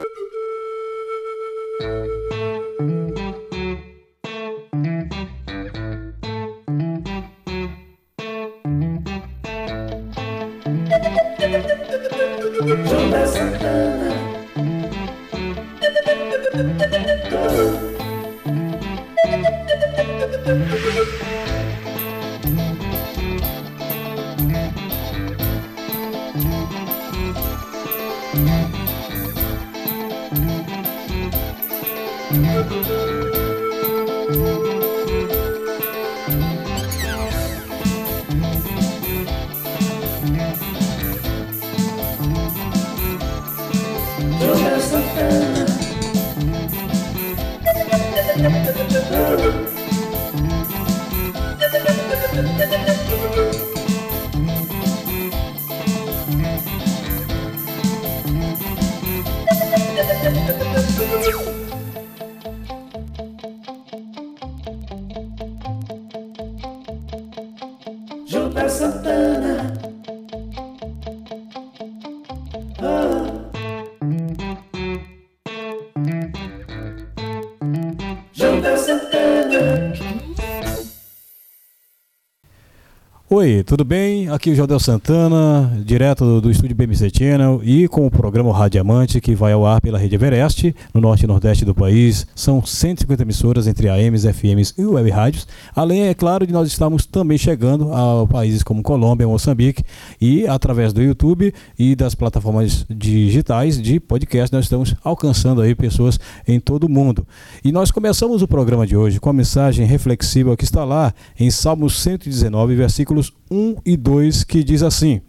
Thank you. Oi, tudo bem? Aqui é o Jodel Santana, direto do, do estúdio BMC Channel e com o programa Radiamante que vai ao ar pela rede Everest, no norte e nordeste do país. São 150 emissoras entre AMs, FMs e web rádios. Além, é claro, de nós estamos também chegando a países como Colômbia, Moçambique e através do YouTube e das plataformas digitais de podcast nós estamos alcançando aí pessoas em todo o mundo. E nós começamos o programa de hoje com a mensagem reflexiva que está lá em Salmos 119, versículos 1 e 2, que diz assim: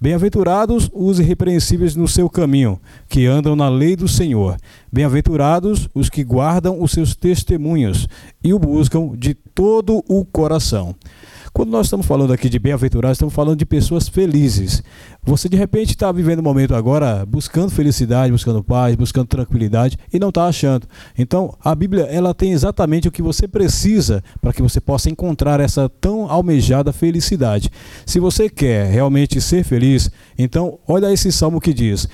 Bem-aventurados os irrepreensíveis no seu caminho, que andam na lei do Senhor. Bem-aventurados os que guardam os seus testemunhos e o buscam de todo o coração. Quando nós estamos falando aqui de bem-aventurados, estamos falando de pessoas felizes. Você de repente está vivendo um momento agora buscando felicidade, buscando paz, buscando tranquilidade e não está achando. Então a Bíblia ela tem exatamente o que você precisa para que você possa encontrar essa tão almejada felicidade. Se você quer realmente ser feliz, então olha esse salmo que diz: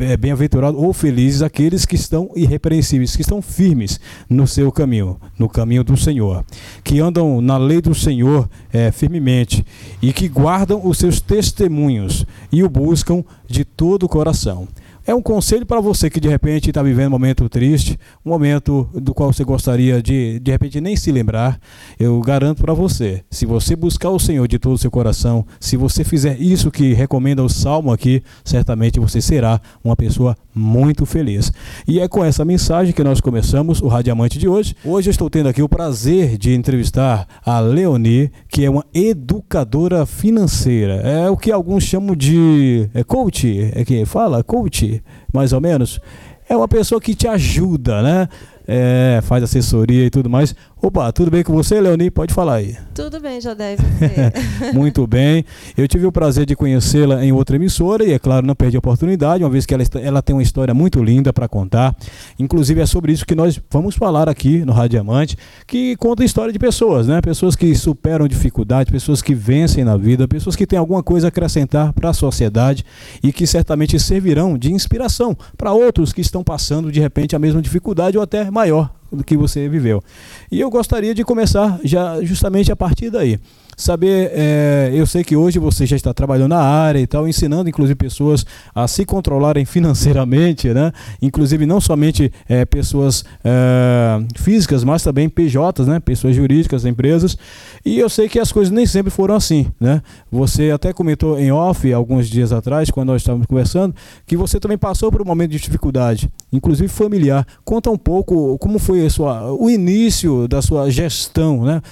é bem-aventurado ou felizes aqueles que estão irrepreensíveis, que estão firmes no seu caminho, no caminho do Senhor, que andam na lei do Senhor é, firmemente e que guardam os seus testemunhos e o buscam de todo o coração. É um conselho para você que de repente está vivendo um momento triste, um momento do qual você gostaria de de repente nem se lembrar. Eu garanto para você, se você buscar o Senhor de todo o seu coração, se você fizer isso que recomenda o Salmo aqui, certamente você será uma pessoa muito feliz. E é com essa mensagem que nós começamos o Radiamante de hoje. Hoje eu estou tendo aqui o prazer de entrevistar a Leonie, que é uma educadora financeira. É o que alguns chamam de é coach, é que fala coach, mais ou menos. É uma pessoa que te ajuda, né? É, faz assessoria e tudo mais. Opa, tudo bem com você, Leoni? Pode falar aí. Tudo bem, Jodé, você? Muito bem. Eu tive o prazer de conhecê-la em outra emissora e, é claro, não perdi a oportunidade, uma vez que ela, ela tem uma história muito linda para contar. Inclusive, é sobre isso que nós vamos falar aqui no Radiamante, que conta a história de pessoas, né? Pessoas que superam dificuldades, pessoas que vencem na vida, pessoas que têm alguma coisa a acrescentar para a sociedade e que certamente servirão de inspiração para outros que estão passando, de repente, a mesma dificuldade ou até maior do que você viveu. E eu gostaria de começar já justamente a partir daí saber, é, eu sei que hoje você já está trabalhando na área e tal, ensinando inclusive pessoas a se controlarem financeiramente, né? Inclusive não somente é, pessoas é, físicas, mas também PJs, né? Pessoas jurídicas, empresas. E eu sei que as coisas nem sempre foram assim, né? Você até comentou em off alguns dias atrás, quando nós estávamos conversando, que você também passou por um momento de dificuldade, inclusive familiar. Conta um pouco como foi sua, o início da sua gestão, né?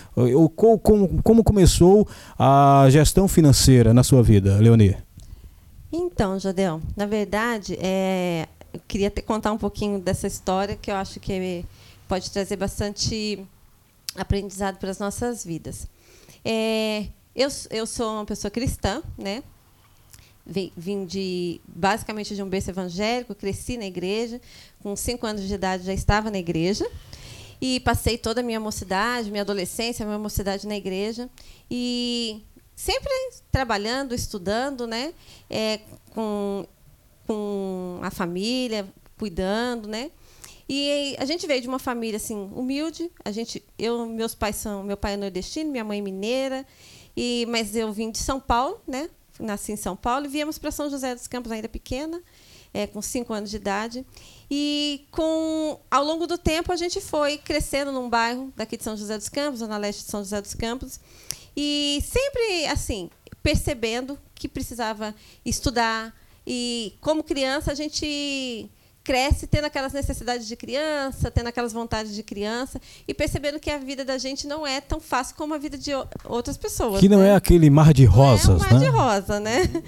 Como, como começou a gestão financeira na sua vida, Leonie? Então, Jadel, na verdade, é, eu queria te contar um pouquinho dessa história que eu acho que pode trazer bastante aprendizado para as nossas vidas. É, eu, eu sou uma pessoa cristã, né? Vim de basicamente de um berço evangélico, cresci na igreja, com cinco anos de idade já estava na igreja. E passei toda a minha mocidade, minha adolescência, minha mocidade na igreja. E sempre trabalhando, estudando, né? É, com, com a família, cuidando, né? E a gente veio de uma família assim humilde. A gente, eu, meus pais são, meu pai é nordestino, minha mãe é mineira. E mas eu vim de São Paulo, né? Nasci em São Paulo e viemos para São José dos Campos ainda pequena, é, com cinco anos de idade. E com ao longo do tempo a gente foi crescendo num bairro daqui de São José dos Campos, zona leste de São José dos Campos, e sempre assim percebendo que precisava estudar. E como criança a gente cresce tendo aquelas necessidades de criança, tendo aquelas vontades de criança e percebendo que a vida da gente não é tão fácil como a vida de outras pessoas. Que não né? é aquele mar de rosas, não é um mar né? de rosa, né?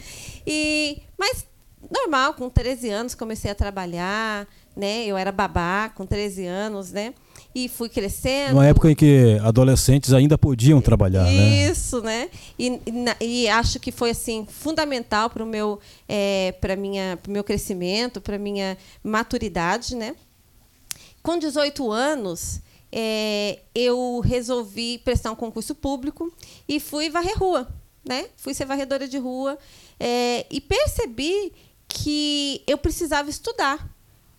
E, mas normal, com 13 anos comecei a trabalhar, né? Eu era babá com 13 anos, né? E fui crescendo. Numa época em que adolescentes ainda podiam trabalhar, né? Isso, né? E, e na- e acho que foi assim fundamental para o meu, é, para minha, pro meu crescimento, para minha maturidade, né? Com 18 anos, é, eu resolvi prestar um concurso público e fui varrer rua, né? Fui ser varredora de rua é, e percebi que eu precisava estudar,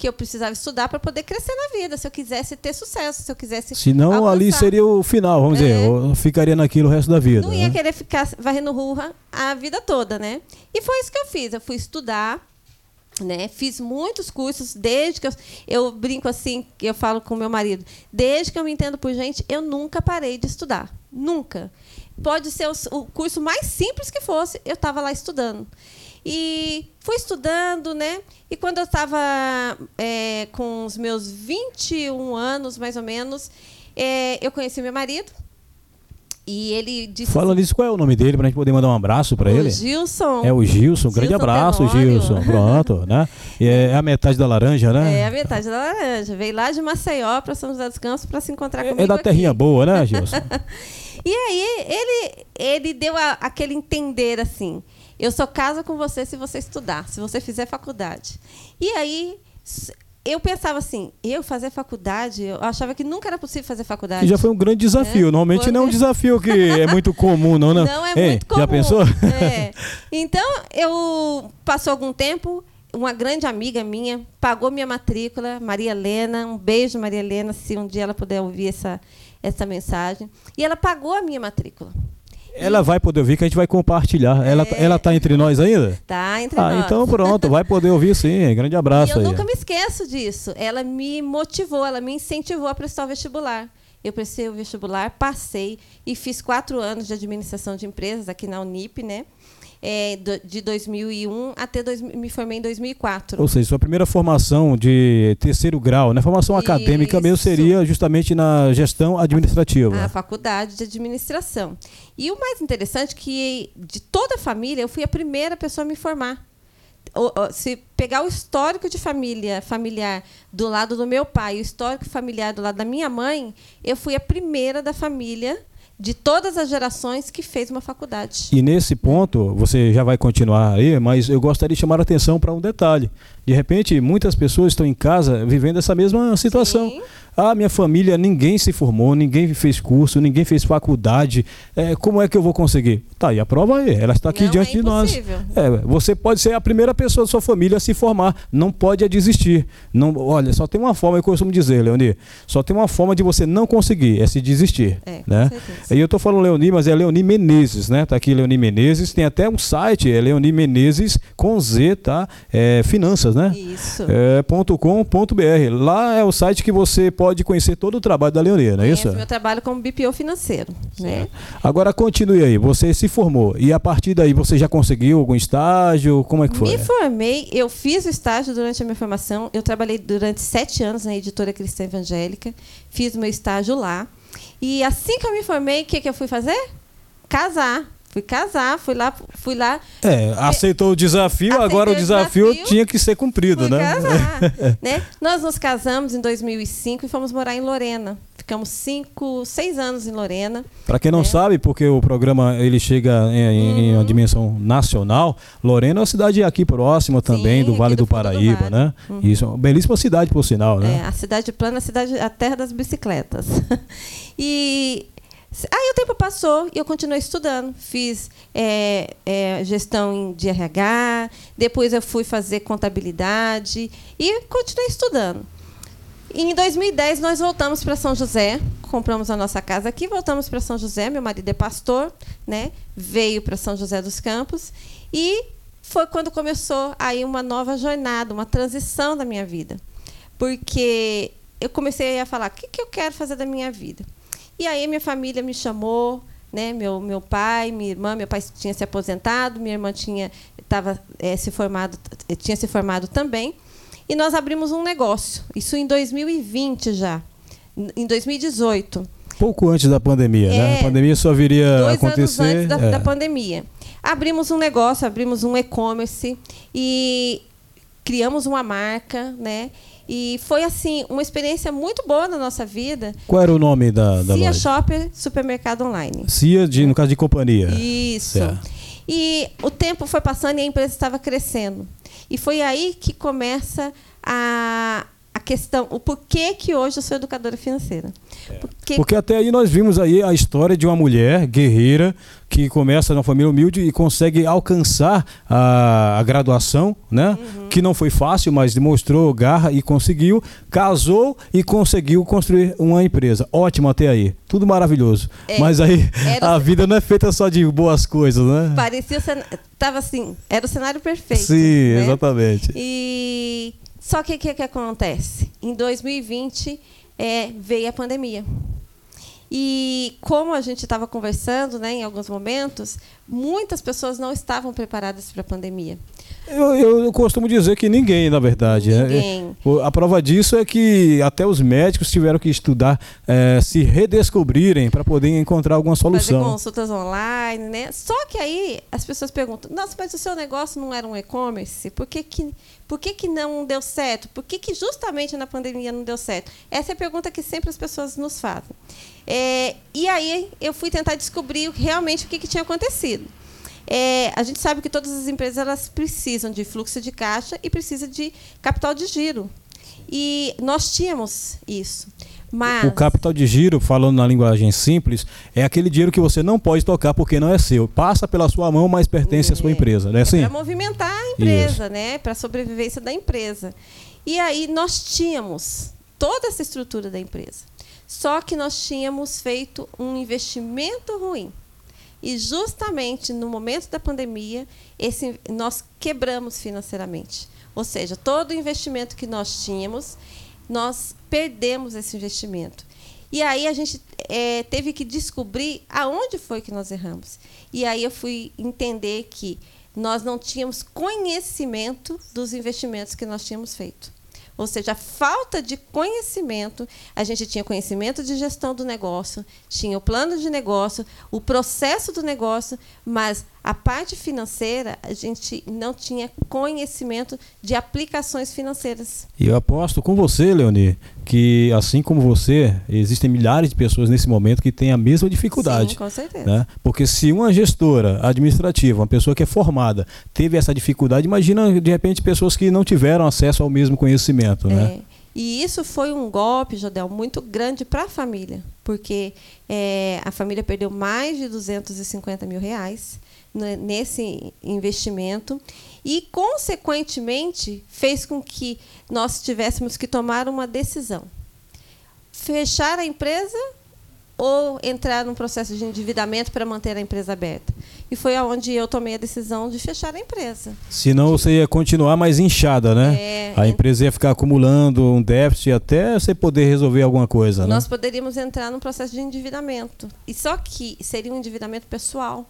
que eu precisava estudar para poder crescer na vida, se eu quisesse ter sucesso, se eu quisesse Senão ali avançar. seria o final, vamos É. dizer, eu ficaria naquilo o resto da vida. Não ia né? querer ficar varrendo rua a vida toda, né? E foi isso que eu fiz. Eu fui estudar, né? Fiz muitos cursos desde que eu, eu brinco assim, que eu falo com meu marido, desde que eu me entendo por gente, eu nunca parei de estudar, nunca. Pode ser o, o curso mais simples que fosse, eu estava lá estudando. E fui estudando, né? E quando eu estava é, com os meus 21 anos, mais ou menos, é, eu conheci meu marido. E ele disse Falando nisso, qual é o nome dele pra gente poder mandar um abraço pra o ele? Gilson. É o Gilson, um grande Gilson abraço, Tenório. Gilson. Pronto, né? E é a metade da laranja, né? É a metade da laranja. Veio lá de Maceió para São José dos Campos para se encontrar comigo É da aqui. terrinha boa, né, Gilson? E aí ele, ele deu a- aquele entender assim: eu só caso com você se você estudar, se você fizer faculdade. E aí eu pensava assim: eu fazer faculdade, eu achava que nunca era possível fazer faculdade. Que já foi um grande desafio. É, Normalmente foi- não é um desafio que é muito comum, não, né? Não é muito comum. Já pensou? É. Então, eu passou algum tempo, uma grande amiga minha pagou minha matrícula, Maria Helena, um beijo Maria Helena, se um dia ela puder ouvir essa essa mensagem, e ela pagou a minha matrícula. Ela vai poder ouvir que a gente vai compartilhar. Ela, É. ela tá entre nós ainda? Tá entre Ah, nós. então pronto, vai poder ouvir sim. Grande E abraço eu aí. nunca me esqueço disso. Ela me motivou, ela me incentivou a prestar o vestibular. Eu prestei o vestibular, passei e fiz quatro anos de administração de empresas aqui na Unip, né? É, de 2001 até dois, me formei em 2004. Ou seja, sua primeira formação de terceiro grau, né? Formação acadêmica mesmo Isso. seria justamente na gestão administrativa. a faculdade de administração. E o mais interessante é que de toda a família eu fui a primeira pessoa a me formar. Se pegar o histórico de família familiar do lado do meu pai, e o histórico familiar do lado da minha mãe, eu fui a primeira da família de todas as gerações que fez uma faculdade. E nesse ponto, você já vai continuar aí, mas eu gostaria de chamar a atenção para um detalhe. De repente, muitas pessoas estão em casa vivendo essa mesma situação. Sim. Ah, minha família, ninguém se formou, ninguém fez curso, ninguém fez faculdade. É, como é que eu vou conseguir? Tá aí a prova aí, ela está aqui Não diante é de nós. É, você pode ser a primeira pessoa da sua família a se formar, não pode é desistir. Não, olha, só tem uma forma, eu costumo dizer, Leoni, só tem uma forma de você não conseguir, é se desistir. É, né? com. E eu tô falando Leoni, mas é Leoni Menezes, né? Tá aqui Leoni Menezes, tem até um site, é Leoni Menezes com Z, tá? É, finanças, né? Isso. É, ponto .com.br. Lá é o site que você pode conhecer todo o trabalho da Leoni, não é isso? Meu trabalho como BPO financeiro. Né? Agora continue aí, você se formou e a partir daí você já conseguiu algum estágio? Como é que foi? Me formei, eu fiz o estágio durante a minha formação. Eu trabalhei durante sete anos na editora Cristã Evangélica, fiz meu estágio lá. E assim que eu me formei, o que, que eu fui fazer? Casar. Fui casar, fui lá, fui lá, É, aceitou o desafio, Aceitei agora o desafio, desafio, tinha que ser cumprido, né? casar. né? Nós nos casamos em 2005 e fomos morar em Lorena. Ficamos cinco, seis anos em Lorena. Para quem não É. sabe, porque o programa ele chega em, em uma dimensão nacional, Lorena é uma cidade aqui próxima também Sim, do Vale do, do fundo do Paraíba, vale. né? Isso, uma belíssima cidade por sinal, É, né? a cidade plana, a cidade, a terra das bicicletas. e Aí o tempo passou e eu continuei estudando. Fiz é, é, gestão de RH, depois eu fui fazer contabilidade e continuei estudando. E em 2010 nós voltamos para São José, compramos a nossa casa aqui, voltamos para São José. Meu marido é pastor, né? Veio para São José dos Campos e foi quando começou aí uma nova jornada, uma transição da minha vida, porque eu comecei a falar o que, que eu quero fazer da minha vida. E aí minha família me chamou, né? Meu meu pai, minha irmã, meu pai tinha se aposentado, minha irmã tinha estava é, se formado, tinha se formado também, e nós abrimos um negócio. Isso em 2020 já, em 2018. Pouco antes da pandemia, é, né? A pandemia só viria dois acontecer anos antes da, é. da pandemia. Abrimos um negócio, abrimos um e-commerce e criamos uma marca, né? E foi assim uma experiência muito boa na nossa vida. Qual era o nome da, da Cia loja? Shopper Supermercado Online. Cia, de, no caso de companhia. Isso. Certo. E o tempo foi passando e a empresa estava crescendo. E foi aí que começa a, a questão, o porquê que hoje eu sou educadora financeira. Porque, Porque até aí nós vimos aí a história de uma mulher guerreira que começa numa família humilde e consegue alcançar a, a graduação, né? Uhum. Que não foi fácil, mas demonstrou garra e conseguiu, casou e conseguiu construir uma empresa. Ótimo até aí, tudo maravilhoso. É, mas aí era- a vida não é feita só de boas coisas, né? parecia tava assim, era o cenário perfeito. Sim, né? exatamente. E só que o que, que acontece? Em 2020 é, veio a pandemia. E como a gente estava conversando né, em alguns momentos, muitas pessoas não estavam preparadas para a pandemia. Eu, eu costumo dizer que ninguém, na verdade. né? Ninguém. O- A prova disso é que até os médicos tiveram que estudar, eh, se redescobrirem para poder encontrar alguma Fazer solução. consultas online, né? Só que aí as pessoas perguntam: nossa, mas o seu negócio não era um e-commerce? Por que, que, por que, que não deu certo? Por que, que justamente na pandemia não deu certo? Essa é a pergunta que sempre as pessoas nos fazem. É, e aí eu fui tentar descobrir realmente o que, que tinha acontecido. É, a gente sabe que todas as empresas elas precisam de fluxo de caixa e precisa de capital de giro. E nós tínhamos isso. Mas O capital de giro, falando na linguagem simples, é aquele dinheiro que você não pode tocar porque não é seu. Passa pela sua mão, mas pertence à sua É. empresa, não é assim? para movimentar a empresa, né? Para a sobrevivência da empresa. E aí nós tínhamos toda essa estrutura da empresa. Só que nós tínhamos feito um investimento ruim. E justamente no momento da pandemia, esse, nós quebramos financeiramente. Ou seja, todo o investimento que nós tínhamos, nós perdemos esse investimento. E aí a gente eh, teve que descobrir aonde foi que nós erramos. E aí eu fui entender que nós não tínhamos conhecimento dos investimentos que nós tínhamos feito. Ou seja, a falta de conhecimento, a gente tinha conhecimento de gestão do negócio, tinha o plano de negócio, o processo do negócio, mas a parte financeira, a gente não tinha conhecimento de aplicações financeiras. E eu aposto com você, Leoni, que assim como você, existem milhares de pessoas nesse momento que têm a mesma dificuldade. Sim, com certeza. né? Porque se uma gestora administrativa, uma pessoa que é formada, teve essa dificuldade, imagina de repente pessoas que não tiveram acesso ao mesmo conhecimento, né? É, e isso foi um golpe, Jodel, muito grande para a família, porque é, a família perdeu mais de 250 mil reais né, nesse investimento e, consequentemente, fez com que nós tivéssemos que tomar uma decisão: fechar a empresa ou entrar num processo de endividamento para manter a empresa aberta. E foi aonde eu tomei a decisão de fechar a empresa. Senão você ia continuar mais inchada, né? É, a empresa ia ficar acumulando um déficit até você poder resolver alguma coisa, né? Nós poderíamos entrar num processo de endividamento. E só que seria um endividamento pessoal.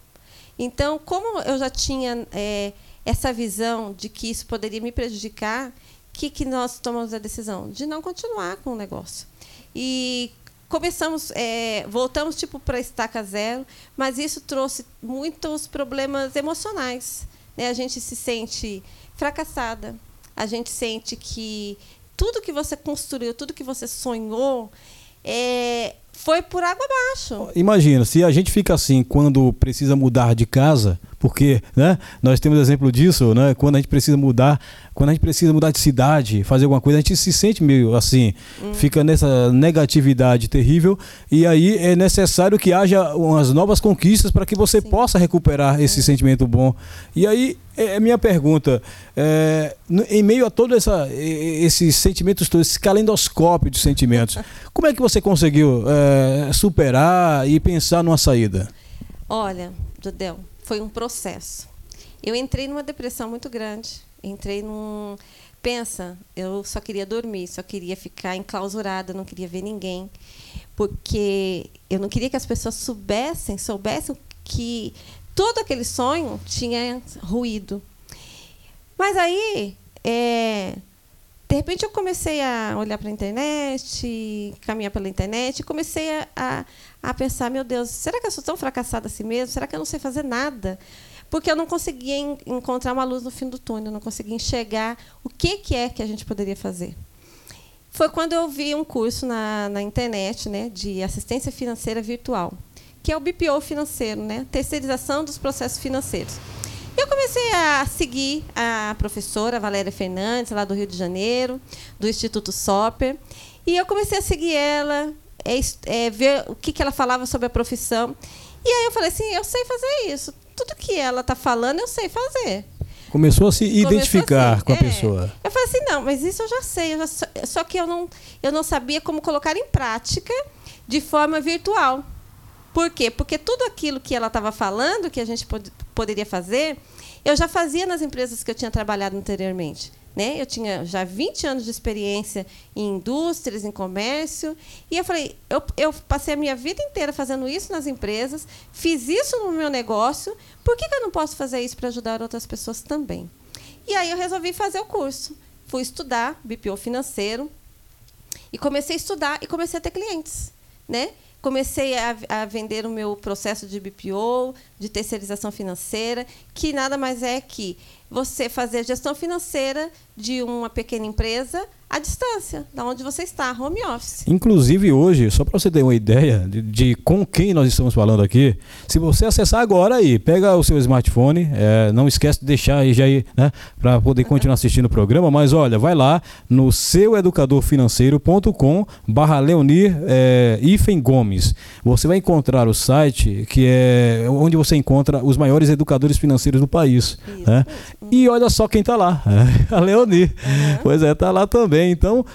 Então, como eu já tinha é, essa visão de que isso poderia me prejudicar, o que, que nós tomamos a decisão? De não continuar com o negócio. E começamos, é, voltamos tipo para estaca zero, mas isso trouxe muitos problemas emocionais. Né? A gente se sente fracassada, a gente sente que tudo que você construiu, tudo que você sonhou, é, foi por água abaixo. Imagina, se a gente fica assim quando precisa mudar de casa, porque né, nós temos exemplo disso, né? Quando a gente precisa mudar, quando a gente precisa mudar de cidade, fazer alguma coisa, a gente se sente meio assim, Hum. fica nessa negatividade terrível e aí é necessário que haja umas novas conquistas para que você Sim. possa recuperar esse sentimento bom. E aí é minha pergunta, é, em meio a todo essa, esses sentimentos todos, esse calendoscópio de sentimentos, como é que você conseguiu é, superar e pensar numa saída? Olha, Judeu, foi um processo. Eu entrei numa depressão muito grande. Entrei num. Pensa, eu só queria dormir, só queria ficar enclausurada, não queria ver ninguém. Porque eu não queria que as pessoas soubessem, soubessem que todo aquele sonho tinha ruído. Mas aí, é, de repente, eu comecei a olhar para a internet, caminhar pela internet, e comecei a, a, a pensar: meu Deus, será que eu sou tão fracassada assim mesmo? Será que eu não sei fazer nada? Porque eu não conseguia en- encontrar uma luz no fim do túnel, não conseguia enxergar o que, que é que a gente poderia fazer. Foi quando eu vi um curso na, na internet né, de assistência financeira virtual, que é o BPO financeiro, né, terceirização dos processos financeiros. Comecei a seguir a professora Valéria Fernandes, lá do Rio de Janeiro, do Instituto Soper, e eu comecei a seguir ela, é, é, ver o que, que ela falava sobre a profissão. E aí eu falei assim, eu sei fazer isso. Tudo que ela está falando, eu sei fazer. Começou a se identificar com a é. pessoa. Eu falei assim, não, mas isso eu já sei. eu já só, só que eu não, eu não sabia como colocar em prática de forma virtual. Por quê? Porque tudo aquilo que ela estava falando, que a gente pod- poderia fazer, eu já fazia nas empresas que eu tinha trabalhado anteriormente. Né? Eu tinha já 20 anos de experiência em indústrias, em comércio. E eu falei, eu, eu passei a minha vida inteira fazendo isso nas empresas, fiz isso no meu negócio, por que, que eu não posso fazer isso para ajudar outras pessoas também? E aí eu resolvi fazer o curso. Fui estudar BPO financeiro e comecei a estudar e comecei a ter clientes, né? Comecei a, a vender o meu processo de BPO, de terceirização financeira, que nada mais é que você fazer a gestão financeira de uma pequena empresa à distância, da onde você está, home office. Inclusive hoje, só para você ter uma ideia de, de com quem nós estamos falando aqui, se você acessar agora aí, pega o seu smartphone, é, não esquece de deixar aí já aí, né, para poder continuar assistindo o programa, mas olha, vai lá no seueducadorfinanceiro.com barra Leonir é, Gomes. Você vai encontrar o site que é onde você encontra os maiores educadores financeiros do país. Né? E olha só quem tá lá, a Leonir. Pois é, tá lá também. Então,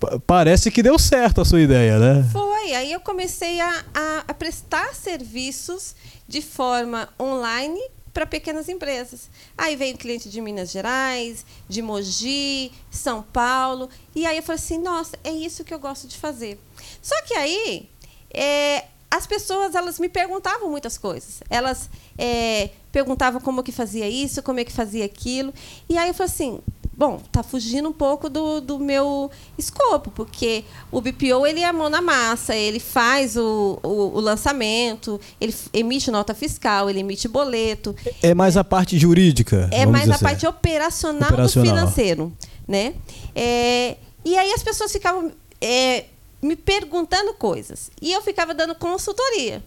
pa- parece que deu certo a sua ideia, né? Foi, aí eu comecei a, a- a prestar serviços de forma online para pequenas empresas. Aí veio cliente de Minas Gerais, de Mogi, São Paulo, e aí eu falei assim, nossa, é isso que eu gosto de fazer. Só que aí é, as pessoas elas me perguntavam muitas coisas. Elas é, perguntavam como que fazia isso, como é que fazia aquilo, e aí eu falei assim, bom, tá fugindo um pouco do, do meu escopo, porque o BPO ele é a mão na massa, ele faz o, o, o lançamento, ele emite nota fiscal, ele emite boleto, É mais a parte jurídica. é mais a assim. parte operacional, Operacional. do financeiro, né? É, e aí as pessoas ficavam é, me perguntando coisas e eu ficava dando consultoria.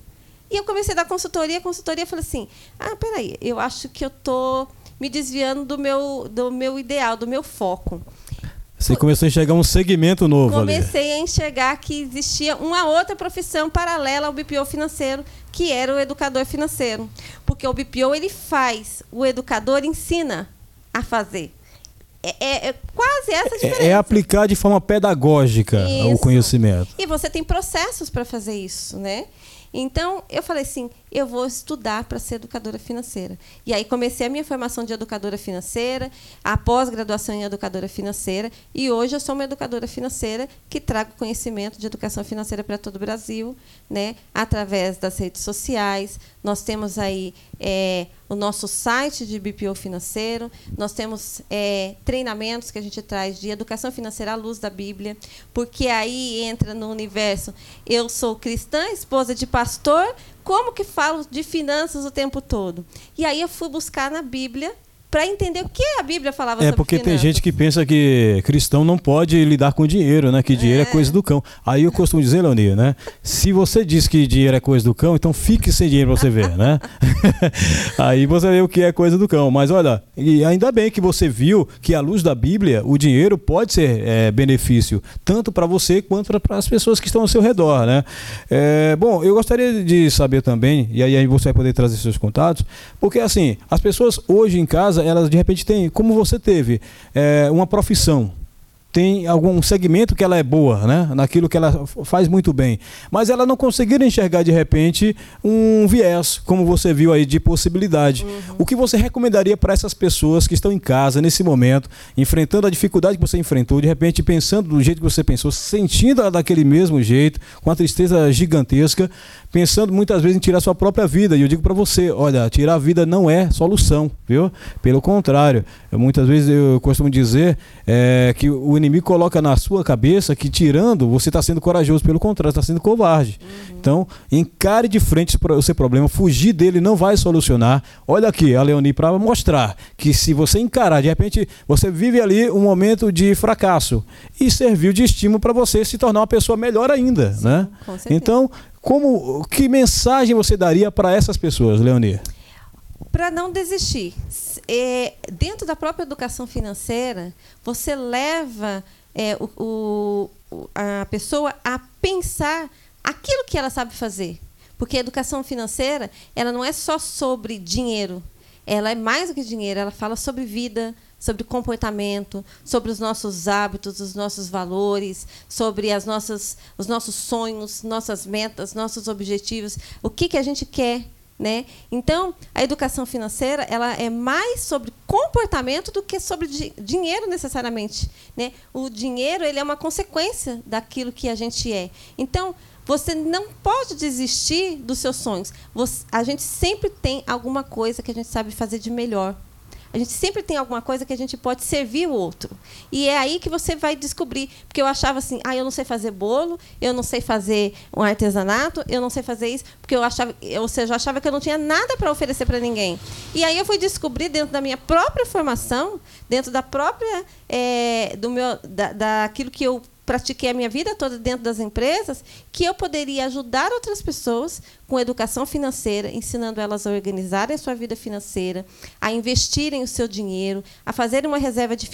E eu comecei a dar consultoria, consultoria, falei assim: ah, peraí, eu acho que eu tô me desviando do meu, do meu ideal, do meu foco. Você começou a enxergar um segmento novo ali. Comecei a enxergar que existia uma outra profissão paralela ao BPO financeiro, que era o educador financeiro. Porque o BPO ele faz, o educador ensina a fazer. É, é- é quase essa a diferença. É, é aplicar de forma pedagógica o Isso. conhecimento. E você tem processos para fazer isso, né? Então, eu falei assim, eu vou estudar para ser educadora financeira. E aí comecei a minha formação de educadora financeira, a pós-graduação em educadora financeira, e hoje eu sou uma educadora financeira que trago conhecimento de educação financeira para todo o Brasil, né? Através das redes sociais. Nós temos aí é, o nosso site de BPO financeiro, nós temos é, treinamentos que a gente traz de educação financeira à luz da Bíblia, porque aí entra no universo. Eu sou cristã, esposa de pastor, como que falo de finanças o tempo todo? E aí eu fui buscar na Bíblia para entender o que a Bíblia falava É sobre porque tem finanças. gente que pensa que cristão não pode lidar com dinheiro, né? Que dinheiro é, coisa do cão. Aí eu costumo dizer, Leonir, né? Se você diz que dinheiro é coisa do cão, então fique sem dinheiro pra você ver, né? Aí você vê o que é coisa do cão. Mas olha, e ainda bem que você viu que à luz da Bíblia, o dinheiro pode ser é, benefício, tanto para você quanto para as pessoas que estão ao seu redor, né? É, bom, eu gostaria de saber também, e aí você vai poder trazer seus contatos, porque assim, as pessoas hoje em casa, elas de repente têm, como você teve, é, uma profissão tem algum segmento que ela é boa, né? Naquilo que ela faz muito bem. Mas ela não conseguiram enxergar de repente um viés, como você viu aí, de possibilidade. Uhum. O que você recomendaria para essas pessoas que estão em casa nesse momento, enfrentando a dificuldade que você enfrentou, de repente pensando do jeito que você pensou, sentindo daquele mesmo jeito, com a tristeza gigantesca, pensando muitas vezes em tirar sua própria vida. E eu digo para você, olha, tirar a vida não é solução, viu? Pelo contrário, eu, muitas vezes eu costumo dizer é, que o inimigo coloca na sua cabeça que tirando você está sendo corajoso, pelo contrário, está sendo covarde. Uhum. Então, encare de frente o seu problema, fugir dele não vai solucionar. Olha aqui, a Leoni, para mostrar que se você encarar, de repente você vive ali um momento de fracasso e serviu de estímulo para você se tornar uma pessoa melhor ainda, Sim, né? Então, como que mensagem você daria para essas pessoas, Leoni? Para não desistir. É, dentro da própria educação financeira, você leva é, o, o, a pessoa a pensar aquilo que ela sabe fazer. Porque a educação financeira, ela não é só sobre dinheiro. Ela é mais do que dinheiro, ela fala sobre vida, sobre comportamento, sobre os nossos hábitos, os nossos valores, sobre as nossas, os nossos sonhos, nossas metas, nossos objetivos, o que, que a gente quer. Né? Então, a educação financeira ela é mais sobre comportamento do que sobre di dinheiro necessariamente. Né? O dinheiro ele é uma consequência daquilo que a gente é. Então, você não pode desistir dos seus sonhos. Você, a gente sempre tem alguma coisa que a gente sabe fazer de melhor. A gente sempre tem alguma coisa que a gente pode servir o outro. E é aí que você vai descobrir. Porque eu achava assim, ah, eu não sei fazer bolo, eu não sei fazer um artesanato, eu não sei fazer isso, porque eu achava, ou seja, eu achava que eu não tinha nada para oferecer para ninguém. E aí eu fui descobrir dentro da minha própria formação, dentro da própria é, do meu, da, daquilo que eu pratiquei a minha vida toda dentro das empresas, que eu poderia ajudar outras pessoas com educação financeira, ensinando elas a organizarem a sua vida financeira, a investirem o seu dinheiro, a fazerem uma reserva de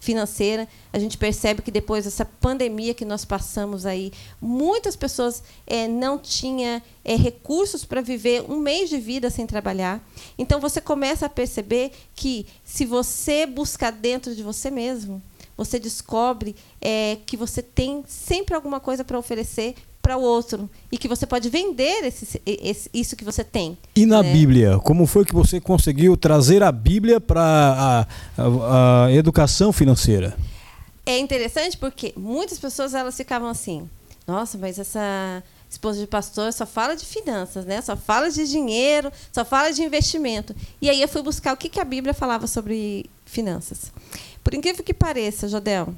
financeira. A gente percebe que depois dessa pandemia que nós passamos aí, muitas pessoas é, não tinham é, recursos para viver um mês de vida sem trabalhar. Então você começa a perceber que se você buscar dentro de você mesmo, você descobre é, que você tem sempre alguma coisa para oferecer para o outro e que você pode vender esse, esse, isso que você tem. E na né? Bíblia, como foi que você conseguiu trazer a Bíblia para a, a, a, educação financeira? É interessante porque muitas pessoas elas ficavam assim, nossa, mas essa esposa de pastor só fala de finanças, né? Só fala de dinheiro, só fala de investimento. E aí eu fui buscar o que, que a Bíblia falava sobre finanças. Por incrível que pareça, Jodel,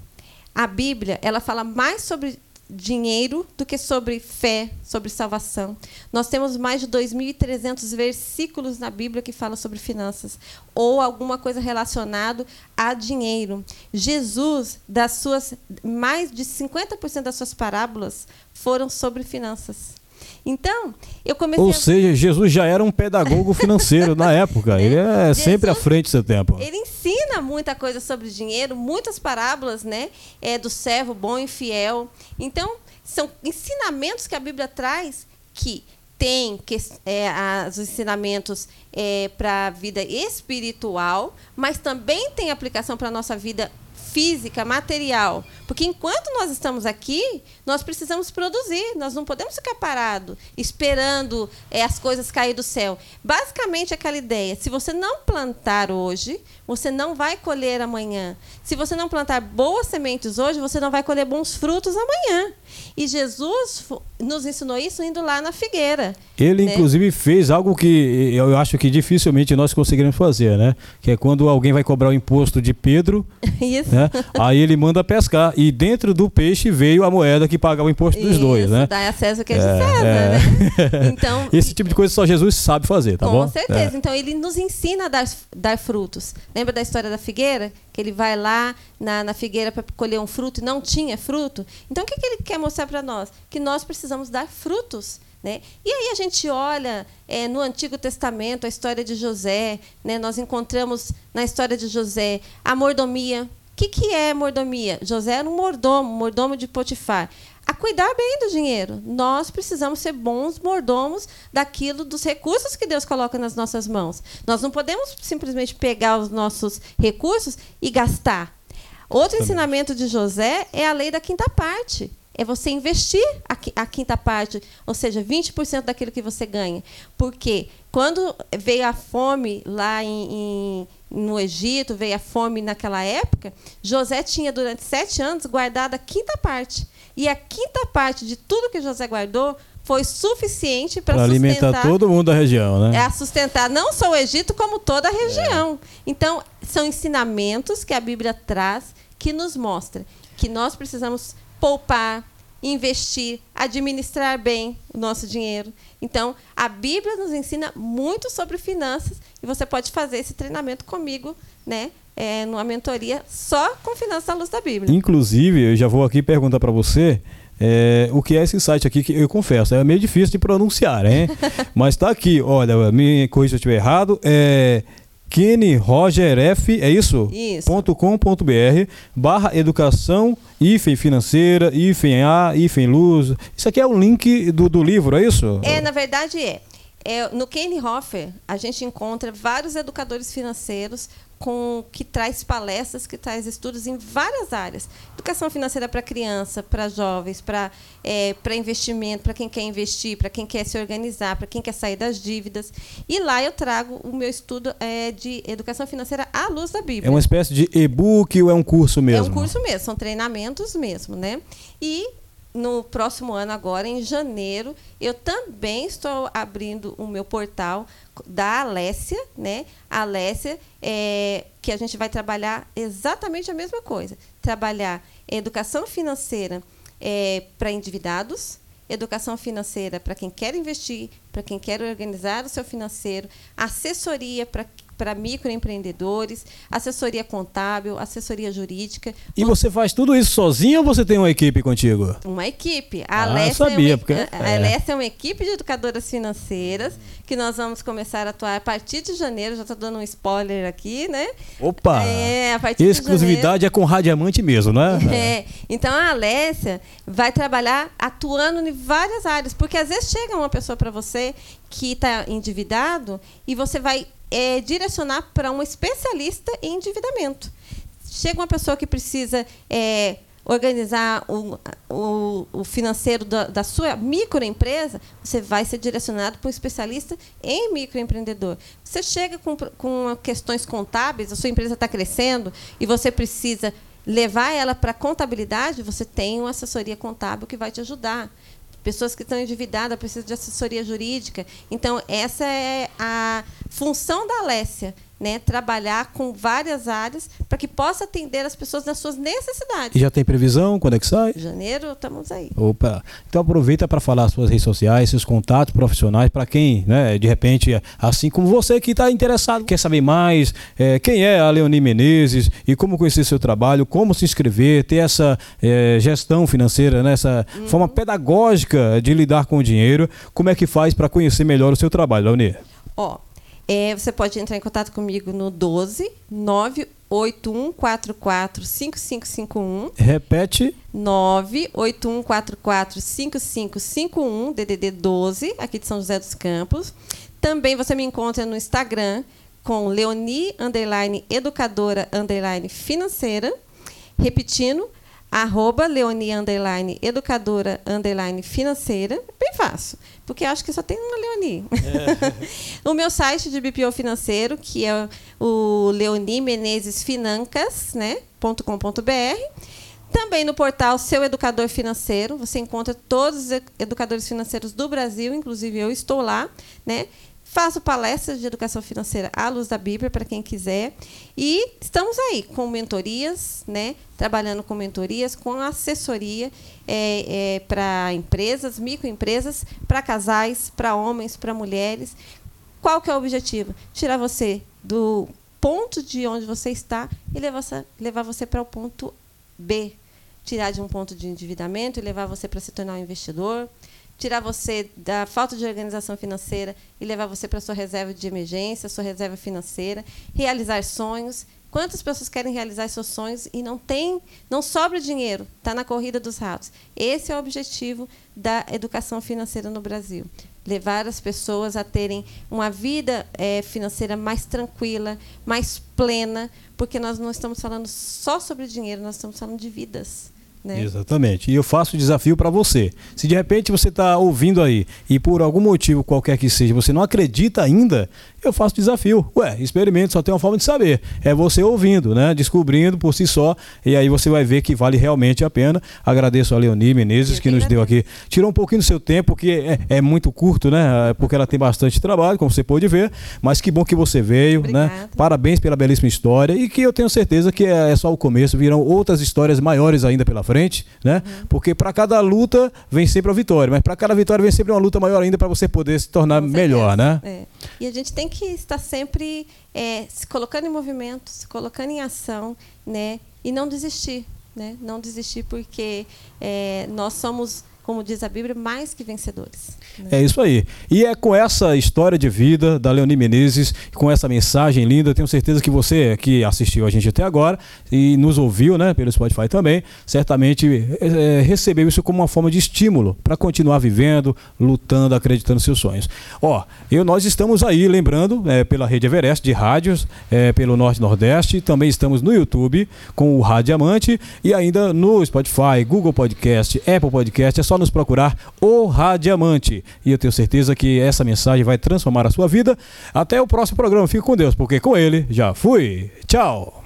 a Bíblia ela fala mais sobre dinheiro do que sobre fé, sobre salvação. Nós temos mais de 2.300 versículos na Bíblia que falam sobre finanças ou alguma coisa relacionada a dinheiro. Jesus, das suas mais de 50% das suas parábolas foram sobre finanças. Então, eu comecei. Ou seja, Jesus já era um pedagogo financeiro na época. Ele é Jesus, sempre à frente do seu tempo. Ele ensina muita coisa sobre dinheiro, muitas parábolas, né? É, do servo bom e fiel. Então, são ensinamentos que a Bíblia traz que tem que, é, os ensinamentos é, para a vida espiritual, mas também tem aplicação para a nossa vida física, material. Porque enquanto nós estamos aqui, nós precisamos produzir, nós não podemos ficar parados, esperando é, as coisas cair do céu. Basicamente, aquela ideia: se você não plantar hoje, você não vai colher amanhã. Se você não plantar boas sementes hoje, você não vai colher bons frutos amanhã. E Jesus nos ensinou isso indo lá na figueira. Ele, né? inclusive, fez algo que eu acho que dificilmente nós conseguiremos fazer, né? Que é quando alguém vai cobrar o imposto de Pedro, né? Aí ele manda pescar e dentro do peixe veio a moeda que pagava o imposto dos dois, né? Dá a César o que é de É, César, é. né? Então, Esse tipo de coisa só Jesus sabe fazer, tá com bom? certeza. É. Então ele nos ensina a dar, dar frutos. Lembra da história da figueira? Que ele vai lá na, na figueira para colher um fruto e não tinha fruto. Então o que, que ele quer mostrar para nós? Que nós precisamos dar frutos. Né? E aí a gente olha é, no Antigo Testamento a história de José, né? nós encontramos na história de José a mordomia. O que, que é mordomia? José era um mordomo, mordomo de Potifar. A cuidar bem do dinheiro. Nós precisamos ser bons mordomos daquilo, dos recursos que Deus coloca nas nossas mãos. Nós não podemos simplesmente pegar os nossos recursos e gastar. Outro ensinamento de José é a lei da quinta parte. É você investir a, qui- a quinta parte, ou seja, 20% daquilo que você ganha. Porque quando veio a fome lá em, em- no Egito, veio a fome naquela época, José tinha durante sete anos guardado a quinta parte. E a quinta parte de tudo que José guardou foi suficiente para alimentar todo mundo da região, né? é sustentar não só o Egito, como toda a região. Então, são ensinamentos que a Bíblia traz que nos mostra que nós precisamos poupar, investir, administrar bem o nosso dinheiro. Então, a Bíblia nos ensina muito sobre finanças e você pode fazer esse treinamento comigo, né? É, numa mentoria só com finanças à luz da Bíblia. Inclusive, eu já vou aqui perguntar para você é, o que é esse site aqui, que eu confesso, é meio difícil de pronunciar, hein? Mas tá aqui, olha, me corrija se eu estiver errado, é Kenny Roger F, é isso? Isso. .com.br barra educação, hífen financeira, hífen A, hífen luz. Isso aqui é o link do, do livro, é isso? É, na verdade é. É, no Kane Hoffer, a gente encontra vários educadores financeiros com que traz palestras, que traz estudos em várias áreas. Educação financeira para criança, para jovens, para é, para investimento, para quem quer investir, para quem quer se organizar, para quem quer sair das dívidas. E lá eu trago o meu estudo é, de educação financeira à luz da Bíblia. É uma espécie de e-book ou é um curso mesmo? É um curso mesmo, são treinamentos mesmo, né? E no próximo ano, agora, em janeiro, eu também estou abrindo o meu portal da Alessia, né? Alessia, é, que a gente vai trabalhar exatamente a mesma coisa. Trabalhar educação financeira é, para endividados, educação financeira para quem quer investir, para quem quer organizar o seu financeiro, assessoria para para microempreendedores, assessoria contábil, assessoria jurídica. E você faz tudo isso sozinho ou você tem uma equipe contigo? Uma equipe. Ah, A Alessia, sabia, é uma, porque- a é. Alessia é uma equipe de educadoras financeiras que nós vamos começar a atuar a partir de janeiro. Já estou dando um spoiler aqui, né? Opa! É, a partir de Exclusividade é com radiamante mesmo, né? É. Então a Alessia vai trabalhar atuando em várias áreas, porque às vezes chega uma pessoa para você que está endividado e você vai é, direcionar para um especialista em endividamento. Chega uma pessoa que precisa é, organizar o, o, o financeiro da, da sua microempresa, você vai ser direcionado para um especialista em microempreendedor. Você chega com, com questões contábeis, a sua empresa está crescendo e você precisa levar ela para a contabilidade, você tem uma assessoria contábil que vai te ajudar. Pessoas que estão endividadas precisam de assessoria jurídica. Então, essa é a função da Alessia, né? trabalhar com várias áreas para que possa atender as pessoas nas suas necessidades. E já tem previsão? Quando é que sai? Em janeiro, estamos aí. Opa! Então aproveita para falar suas redes sociais, seus contatos profissionais, para quem, né, de repente, assim como você que está interessado, quer saber mais, é, quem é a Leonie Menezes e como conhecer seu trabalho, como se inscrever, ter essa é, gestão financeira, né, essa forma pedagógica de lidar com o dinheiro, como é que faz para conhecer melhor o seu trabalho, Leonie? Ó, é, você pode entrar em contato comigo no 12 98144 5551 Repete. 98144 5551 DDD 12, aqui de São José dos Campos. Também você me encontra no Instagram com Leoni underline educadora underline financeira. Repetindo, arroba Leoni underline educadora underline financeira. Bem fácil, porque acho que só tem uma Leoni. o meu site de BPO financeiro, que é o Leoni Menezes Financas, né? .com.br. Também no portal Seu Educador Financeiro, você encontra todos os educadores financeiros do Brasil, inclusive eu estou lá, né? Faço palestras de educação financeira à luz da Bíblia para quem quiser. E estamos aí com mentorias, né? Trabalhando com mentorias, com assessoria é, é, para empresas, microempresas, para casais, para homens, para mulheres. Qual que é o objetivo? Tirar você do ponto de onde você está e levar levar você para o ponto B. Tirar de um ponto de endividamento e levar você para se tornar um investidor, tirar você da falta de organização financeira e levar você para sua reserva de emergência, sua reserva financeira, realizar sonhos. Quantas pessoas querem realizar seus sonhos e não tem, não sobra dinheiro, está na corrida dos ratos. Esse é o objetivo da educação financeira no Brasil. Levar as pessoas a terem uma vida é, financeira mais tranquila, mais plena, porque nós não estamos falando só sobre dinheiro, nós estamos falando de vidas. Né? Exatamente. E eu faço o desafio para você. Se de repente você está ouvindo aí e por algum motivo qualquer que seja, você não acredita ainda, eu faço desafio. Ué, experimente, só tem uma forma de saber. É você ouvindo, né? Descobrindo por si só. E aí você vai ver que vale realmente a pena. Agradeço a Leonie Menezes, que nos deu aqui. Tirou um pouquinho do seu tempo, porque é, é, muito curto, né? Porque ela tem bastante trabalho, como você pôde ver. Mas que bom que você veio, né? Obrigada. né? Parabéns pela belíssima história. E que eu tenho certeza que é, é só o começo. Virão outras histórias maiores ainda pela frente, né? Uhum. Porque para cada luta vem sempre a vitória. Mas para cada vitória vem sempre uma luta maior ainda para você poder se tornar melhor, né? É. E a gente tem que estar sempre é, se colocando em movimento, se colocando em ação, né? E não desistir, né? Não desistir porque é, nós somos como diz a Bíblia, mais que vencedores. Né? É isso aí. E é com essa história de vida da Leonie Menezes, com essa mensagem linda, tenho certeza que você que assistiu a gente até agora e nos ouviu, né, pelo Spotify também, certamente é, recebeu isso como uma forma de estímulo para continuar vivendo, lutando, acreditando nos seus sonhos. Ó, eu, nós estamos aí, lembrando, é, pela rede Everest de rádios, é, pelo Norte Nordeste, também estamos no YouTube com o Rádio Amante e ainda no Spotify, Google Podcast, Apple Podcast, é só só nos procurar o Radiamante. E eu tenho certeza que essa mensagem vai transformar a sua vida. Até o próximo programa. Fique com Deus, porque com ele já fui. Tchau.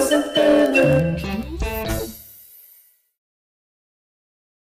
Santana.